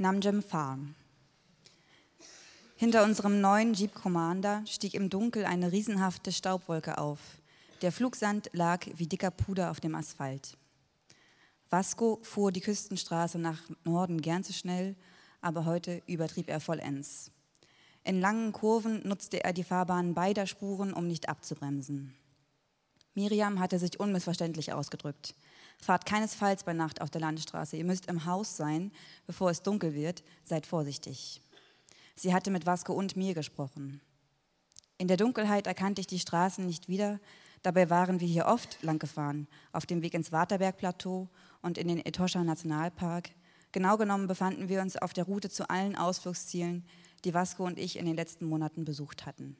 Namjem Farm. Hinter unserem neuen Jeep Commander stieg im Dunkel eine riesenhafte Staubwolke auf. Der Flugsand lag wie dicker Puder auf dem Asphalt. Vasco fuhr die Küstenstraße nach Norden gern zu schnell, aber heute übertrieb er vollends. In langen Kurven nutzte er die Fahrbahn beider Spuren, um nicht abzubremsen. Miriam hatte sich unmissverständlich ausgedrückt. Fahrt keinesfalls bei Nacht auf der Landstraße. Ihr müsst im Haus sein, bevor es dunkel wird. Seid vorsichtig. Sie hatte mit Vasco und mir gesprochen. In der Dunkelheit erkannte ich die Straßen nicht wieder. Dabei waren wir hier oft lang gefahren, auf dem Weg ins Waterbergplateau und in den Etosha Nationalpark. Genau genommen befanden wir uns auf der Route zu allen Ausflugszielen, die Vasco und ich in den letzten Monaten besucht hatten.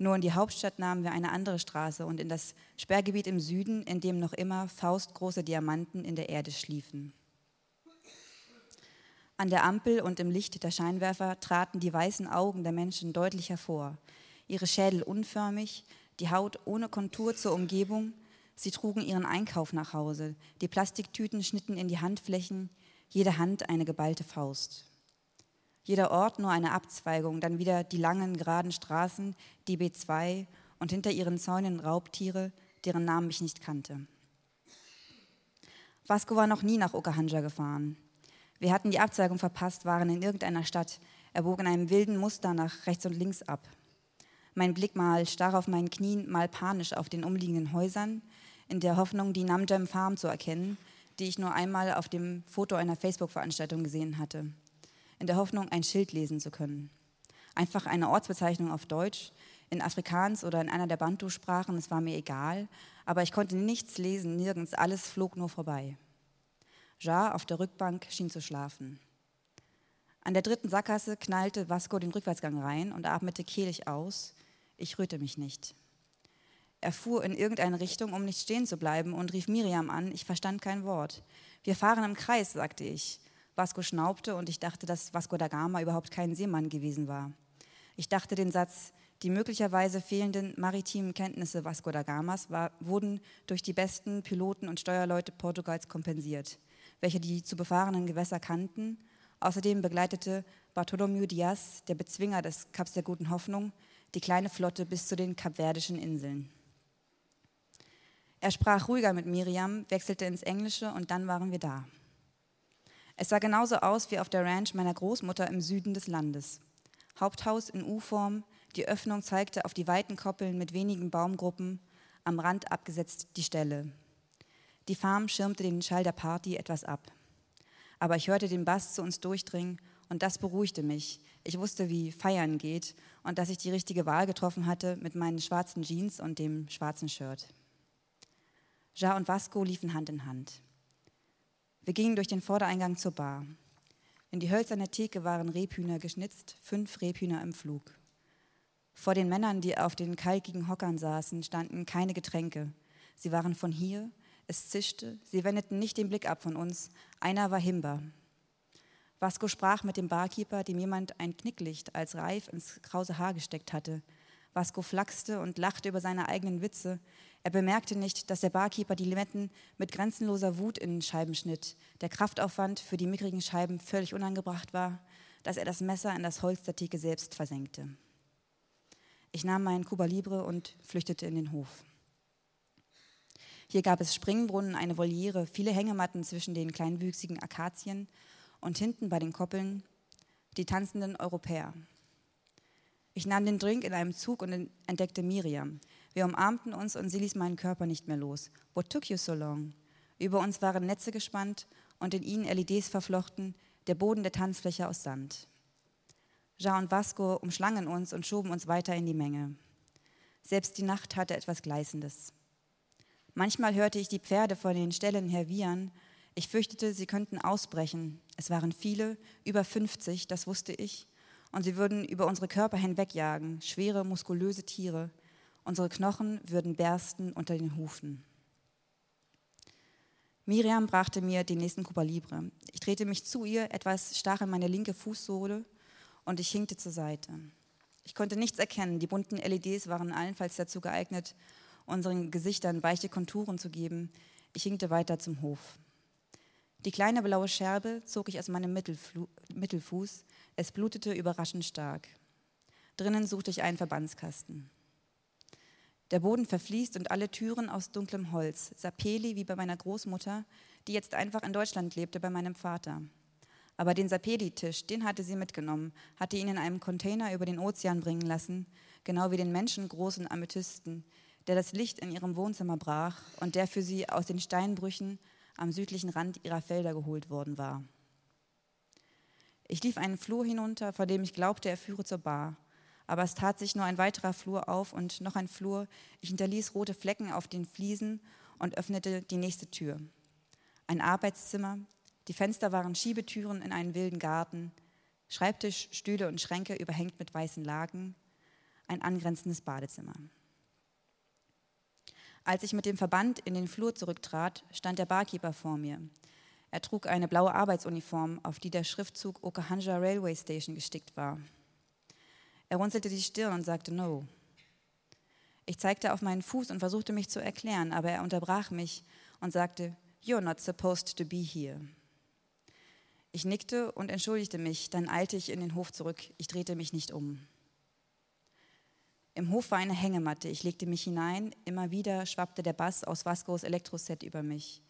Nur in die Hauptstadt nahmen wir eine andere Straße und in das Sperrgebiet im Süden, in dem noch immer faustgroße Diamanten in der Erde schliefen. An der Ampel und im Licht der Scheinwerfer traten die weißen Augen der Menschen deutlich hervor, ihre Schädel unförmig, die Haut ohne Kontur zur Umgebung. Sie trugen ihren Einkauf nach Hause, die Plastiktüten schnitten in die Handflächen, jede Hand eine geballte Faust. Jeder Ort nur eine Abzweigung, dann wieder die langen, geraden Straßen, die B2 und hinter ihren Zäunen Raubtiere, deren Namen ich nicht kannte. Vasco war noch nie nach Okahanja gefahren. Wir hatten die Abzweigung verpasst, waren in irgendeiner Stadt. Er bog in einem wilden Muster nach rechts und links ab. Mein Blick mal starr auf meinen Knien, mal panisch auf den umliegenden Häusern, in der Hoffnung, die Namjem Farm zu erkennen, die ich nur einmal auf dem Foto einer Facebook-Veranstaltung gesehen hatte in der Hoffnung, ein Schild lesen zu können. Einfach eine Ortsbezeichnung auf Deutsch, in Afrikaans oder in einer der Bantu-Sprachen, es war mir egal, aber ich konnte nichts lesen, nirgends, alles flog nur vorbei. Jar auf der Rückbank schien zu schlafen. An der dritten Sackgasse knallte Vasco den Rückwärtsgang rein und atmete kehlig aus. Ich rührte mich nicht. Er fuhr in irgendeine Richtung, um nicht stehen zu bleiben, und rief Miriam an. Ich verstand kein Wort. Wir fahren im Kreis, sagte ich. Vasco schnaubte und ich dachte, dass Vasco da Gama überhaupt kein Seemann gewesen war. Ich dachte den Satz, die möglicherweise fehlenden maritimen Kenntnisse Vasco da Gamas war, wurden durch die besten Piloten und Steuerleute Portugals kompensiert, welche die zu befahrenen Gewässer kannten. Außerdem begleitete Bartolomeu Diaz, der Bezwinger des Kaps der Guten Hoffnung, die kleine Flotte bis zu den Kapverdischen Inseln. Er sprach ruhiger mit Miriam, wechselte ins Englische und dann waren wir da. Es sah genauso aus wie auf der Ranch meiner Großmutter im Süden des Landes. Haupthaus in U-Form, die Öffnung zeigte auf die weiten Koppeln mit wenigen Baumgruppen, am Rand abgesetzt die Ställe. Die Farm schirmte den Schall der Party etwas ab. Aber ich hörte den Bass zu uns durchdringen und das beruhigte mich. Ich wusste, wie Feiern geht und dass ich die richtige Wahl getroffen hatte mit meinen schwarzen Jeans und dem schwarzen Shirt. Ja und Vasco liefen Hand in Hand. Wir gingen durch den Vordereingang zur Bar. In die hölzerne Theke waren Rebhühner geschnitzt, fünf Rebhühner im Flug. Vor den Männern, die auf den kalkigen Hockern saßen, standen keine Getränke. Sie waren von hier, es zischte, sie wendeten nicht den Blick ab von uns. Einer war Himba. Vasco sprach mit dem Barkeeper, dem jemand ein Knicklicht als Reif ins krause Haar gesteckt hatte. Vasco flachste und lachte über seine eigenen Witze. Er bemerkte nicht, dass der Barkeeper die Limetten mit grenzenloser Wut in Scheiben schnitt, der Kraftaufwand für die mickrigen Scheiben völlig unangebracht war, dass er das Messer in das Holz der Theke selbst versenkte. Ich nahm meinen Cuba Libre und flüchtete in den Hof. Hier gab es Springbrunnen, eine Voliere, viele Hängematten zwischen den kleinwüchsigen Akazien und hinten bei den Koppeln die tanzenden Europäer. Ich nahm den Drink in einem Zug und entdeckte Miriam, wir umarmten uns und sie ließ meinen Körper nicht mehr los. What took you so long? Über uns waren Netze gespannt und in ihnen LEDs verflochten, der Boden der Tanzfläche aus Sand. Ja und Vasco umschlangen uns und schoben uns weiter in die Menge. Selbst die Nacht hatte etwas Gleißendes. Manchmal hörte ich die Pferde von den Ställen her wiehern. Ich fürchtete, sie könnten ausbrechen. Es waren viele, über 50, das wusste ich, und sie würden über unsere Körper hinwegjagen, schwere, muskulöse Tiere, Unsere Knochen würden bersten unter den Hufen. Miriam brachte mir den nächsten Cuba Libre. Ich drehte mich zu ihr, etwas stach in meine linke Fußsohle und ich hinkte zur Seite. Ich konnte nichts erkennen. Die bunten LEDs waren allenfalls dazu geeignet, unseren Gesichtern weiche Konturen zu geben. Ich hinkte weiter zum Hof. Die kleine blaue Scherbe zog ich aus meinem Mittelflu Mittelfuß. Es blutete überraschend stark. Drinnen suchte ich einen Verbandskasten. Der Boden verfließt und alle Türen aus dunklem Holz, Sapeli wie bei meiner Großmutter, die jetzt einfach in Deutschland lebte bei meinem Vater. Aber den Sapeli-Tisch, den hatte sie mitgenommen, hatte ihn in einem Container über den Ozean bringen lassen, genau wie den menschengroßen Amethysten, der das Licht in ihrem Wohnzimmer brach und der für sie aus den Steinbrüchen am südlichen Rand ihrer Felder geholt worden war. Ich lief einen Flur hinunter, vor dem ich glaubte, er führe zur Bar. Aber es tat sich nur ein weiterer Flur auf und noch ein Flur. Ich hinterließ rote Flecken auf den Fliesen und öffnete die nächste Tür. Ein Arbeitszimmer, die Fenster waren Schiebetüren in einen wilden Garten, Schreibtisch, Stühle und Schränke überhängt mit weißen Lagen, ein angrenzendes Badezimmer. Als ich mit dem Verband in den Flur zurücktrat, stand der Barkeeper vor mir. Er trug eine blaue Arbeitsuniform, auf die der Schriftzug Okahanja Railway Station gestickt war. Er runzelte die Stirn und sagte No. Ich zeigte auf meinen Fuß und versuchte mich zu erklären, aber er unterbrach mich und sagte, You're not supposed to be here. Ich nickte und entschuldigte mich, dann eilte ich in den Hof zurück. Ich drehte mich nicht um. Im Hof war eine Hängematte. Ich legte mich hinein. Immer wieder schwappte der Bass aus Vascos Elektroset über mich.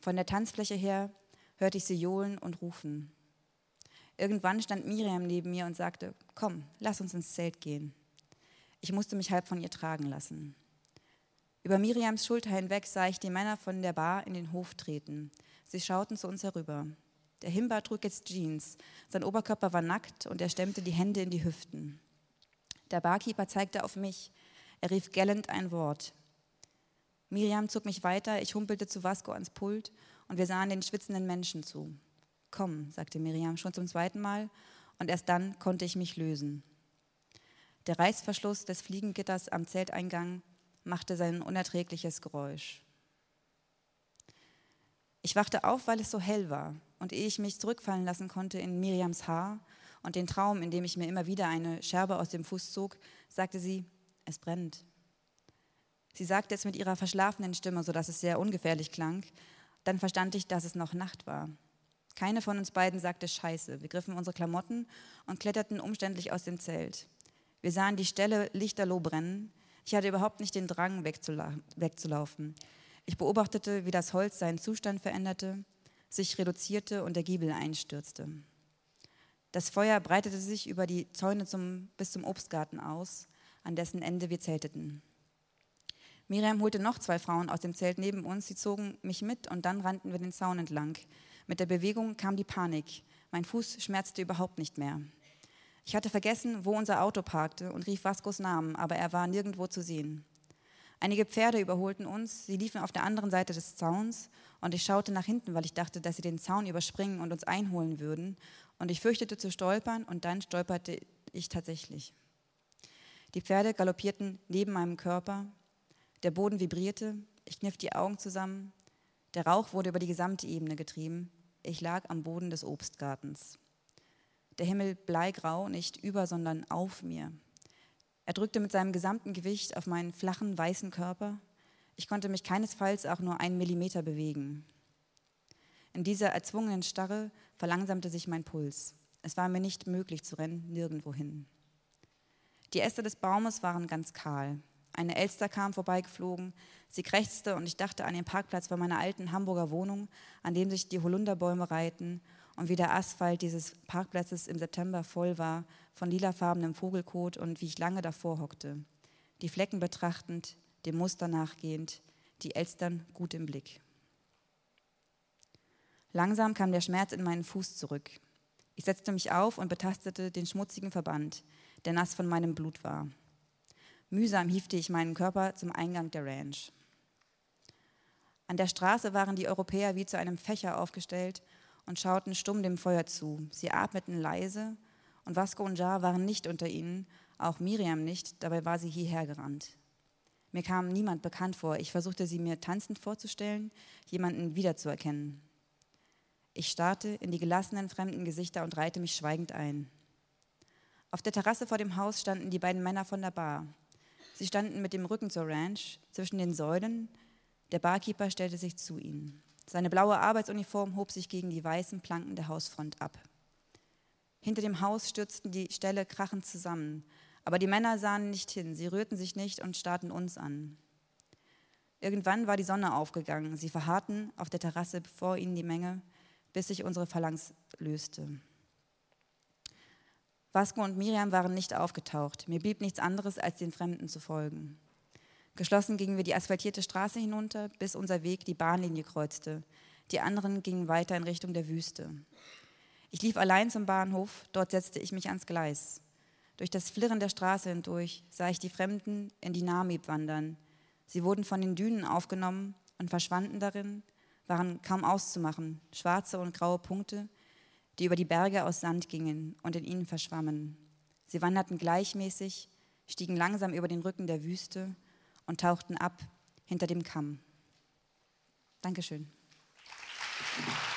Von der Tanzfläche her hörte ich sie johlen und rufen. Irgendwann stand Miriam neben mir und sagte, komm, lass uns ins Zelt gehen. Ich musste mich halb von ihr tragen lassen. Über Miriams Schulter hinweg sah ich die Männer von der Bar in den Hof treten. Sie schauten zu uns herüber. Der Himba trug jetzt Jeans. Sein Oberkörper war nackt und er stemmte die Hände in die Hüften. Der Barkeeper zeigte auf mich. Er rief gellend ein Wort. Miriam zog mich weiter, ich humpelte zu Vasco ans Pult und wir sahen den schwitzenden Menschen zu. Komm, sagte Miriam schon zum zweiten Mal, und erst dann konnte ich mich lösen. Der Reißverschluss des Fliegengitters am Zelteingang machte sein unerträgliches Geräusch. Ich wachte auf, weil es so hell war, und ehe ich mich zurückfallen lassen konnte in Miriams Haar und den Traum, in dem ich mir immer wieder eine Scherbe aus dem Fuß zog, sagte sie, es brennt. Sie sagte es mit ihrer verschlafenen Stimme, sodass es sehr ungefährlich klang. Dann verstand ich, dass es noch Nacht war. Keine von uns beiden sagte Scheiße. Wir griffen unsere Klamotten und kletterten umständlich aus dem Zelt. Wir sahen die Stelle lichterloh brennen. Ich hatte überhaupt nicht den Drang, wegzulaufen. Ich beobachtete, wie das Holz seinen Zustand veränderte, sich reduzierte und der Giebel einstürzte. Das Feuer breitete sich über die Zäune zum, bis zum Obstgarten aus, an dessen Ende wir zelteten. Miriam holte noch zwei Frauen aus dem Zelt neben uns. Sie zogen mich mit und dann rannten wir den Zaun entlang. Mit der Bewegung kam die Panik. Mein Fuß schmerzte überhaupt nicht mehr. Ich hatte vergessen, wo unser Auto parkte und rief Vascos Namen, aber er war nirgendwo zu sehen. Einige Pferde überholten uns, sie liefen auf der anderen Seite des Zauns und ich schaute nach hinten, weil ich dachte, dass sie den Zaun überspringen und uns einholen würden. Und ich fürchtete zu stolpern und dann stolperte ich tatsächlich. Die Pferde galoppierten neben meinem Körper, der Boden vibrierte, ich kniff die Augen zusammen, der Rauch wurde über die gesamte Ebene getrieben, ich lag am Boden des Obstgartens. Der Himmel bleigrau, nicht über, sondern auf mir. Er drückte mit seinem gesamten Gewicht auf meinen flachen, weißen Körper. Ich konnte mich keinesfalls auch nur einen Millimeter bewegen. In dieser erzwungenen Starre verlangsamte sich mein Puls. Es war mir nicht möglich zu rennen, nirgendwohin. Die Äste des Baumes waren ganz kahl. Eine Elster kam vorbeigeflogen. Sie krächzte und ich dachte an den Parkplatz bei meiner alten Hamburger Wohnung, an dem sich die Holunderbäume reihten und wie der Asphalt dieses Parkplatzes im September voll war von lilafarbenem Vogelkot und wie ich lange davor hockte, die Flecken betrachtend, dem Muster nachgehend, die Elstern gut im Blick. Langsam kam der Schmerz in meinen Fuß zurück. Ich setzte mich auf und betastete den schmutzigen Verband, der nass von meinem Blut war. Mühsam hiefte ich meinen Körper zum Eingang der Ranch. An der Straße waren die Europäer wie zu einem Fächer aufgestellt und schauten stumm dem Feuer zu. Sie atmeten leise und Vasco und Jar waren nicht unter ihnen, auch Miriam nicht, dabei war sie hierher gerannt. Mir kam niemand bekannt vor. Ich versuchte sie mir tanzend vorzustellen, jemanden wiederzuerkennen. Ich starrte in die gelassenen fremden Gesichter und reihte mich schweigend ein. Auf der Terrasse vor dem Haus standen die beiden Männer von der Bar. Sie standen mit dem Rücken zur Ranch zwischen den Säulen. Der Barkeeper stellte sich zu ihnen. Seine blaue Arbeitsuniform hob sich gegen die weißen Planken der Hausfront ab. Hinter dem Haus stürzten die Ställe krachend zusammen, aber die Männer sahen nicht hin, sie rührten sich nicht und starrten uns an. Irgendwann war die Sonne aufgegangen. Sie verharrten auf der Terrasse vor ihnen die Menge, bis sich unsere Phalanx löste. Vasco und Miriam waren nicht aufgetaucht. Mir blieb nichts anderes, als den Fremden zu folgen. Geschlossen gingen wir die asphaltierte Straße hinunter, bis unser Weg die Bahnlinie kreuzte. Die anderen gingen weiter in Richtung der Wüste. Ich lief allein zum Bahnhof, dort setzte ich mich ans Gleis. Durch das Flirren der Straße hindurch sah ich die Fremden in die Namib wandern. Sie wurden von den Dünen aufgenommen und verschwanden darin, waren kaum auszumachen, schwarze und graue Punkte, die über die Berge aus Sand gingen und in ihnen verschwammen. Sie wanderten gleichmäßig, stiegen langsam über den Rücken der Wüste und tauchten ab hinter dem Kamm. Dankeschön. Applaus